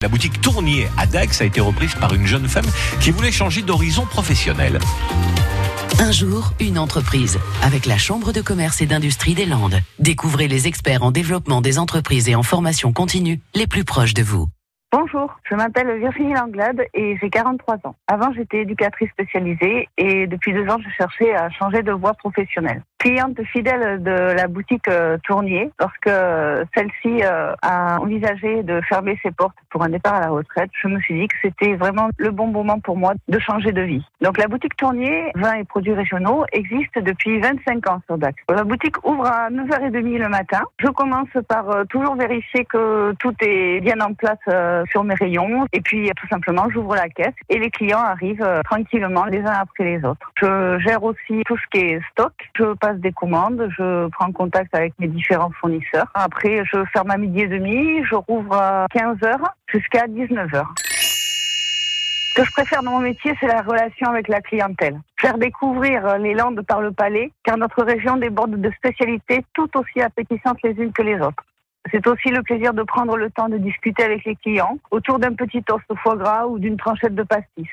La boutique Tournier à Dax a été reprise par une jeune femme qui voulait changer d'horizon professionnel. Un jour, une entreprise, avec la Chambre de commerce et d'industrie des Landes. Découvrez les experts en développement des entreprises et en formation continue les plus proches de vous. Bonjour, je m'appelle Virginie Langlade et j'ai 43 ans. Avant, j'étais éducatrice spécialisée et depuis deux ans, je cherchais à changer de voie professionnelle. Cliente fidèle de la boutique euh, Tournier, lorsque celle-ci euh, a envisagé de fermer ses portes pour un départ à la retraite, je me suis dit que c'était vraiment le bon moment pour moi de changer de vie. Donc la boutique Tournier, vins et produits régionaux, existe depuis 25 ans sur Dax. La boutique ouvre à 9h30 le matin. Je commence par euh, toujours vérifier que tout est bien en place sur mes rayons. Et puis, tout simplement, j'ouvre la caisse et les clients arrivent euh, tranquillement les uns après les autres. Je gère aussi tout ce qui est stock. Des commandes, je prends contact avec mes différents fournisseurs. Après, je ferme à midi et demi, je rouvre à 15 heures jusqu'à 19 heures. Ce que je préfère dans mon métier, c'est la relation avec la clientèle. Faire découvrir les Landes par le palais, car notre région déborde de spécialités tout aussi appétissantes les unes que les autres. C'est aussi le plaisir de prendre le temps de discuter avec les clients autour d'un petit toast au foie gras ou d'une tranchette de pastis.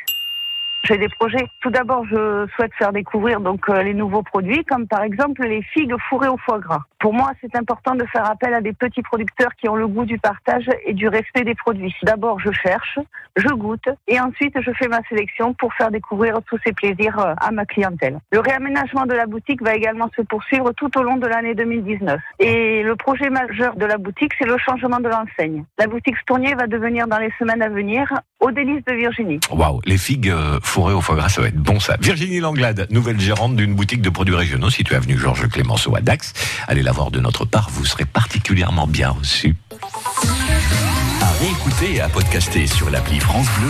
J'ai des projets. Tout d'abord, je souhaite faire découvrir donc euh, les nouveaux produits, comme par exemple les figues fourrées au foie gras. Pour moi, c'est important de faire appel à des petits producteurs qui ont le goût du partage et du respect des produits. D'abord, je cherche, je goûte et ensuite je fais ma sélection pour faire découvrir tous ces plaisirs euh, à ma clientèle. Le réaménagement de la boutique va également se poursuivre tout au long de l'année 2019. Et le projet majeur de la boutique, c'est le changement de l'enseigne. La boutique Stournier va devenir dans les semaines à venir au délice de Virginie. Waouh, les figues euh, fourrées au foie gras, ça va être bon ça. Virginie Langlade, nouvelle gérante d'une boutique de produits régionaux située avenue Georges Clémenceau à Dax. Allez la voir de notre part, vous serez particulièrement bien reçu. À réécouter et à podcaster sur l'appli France Bleu.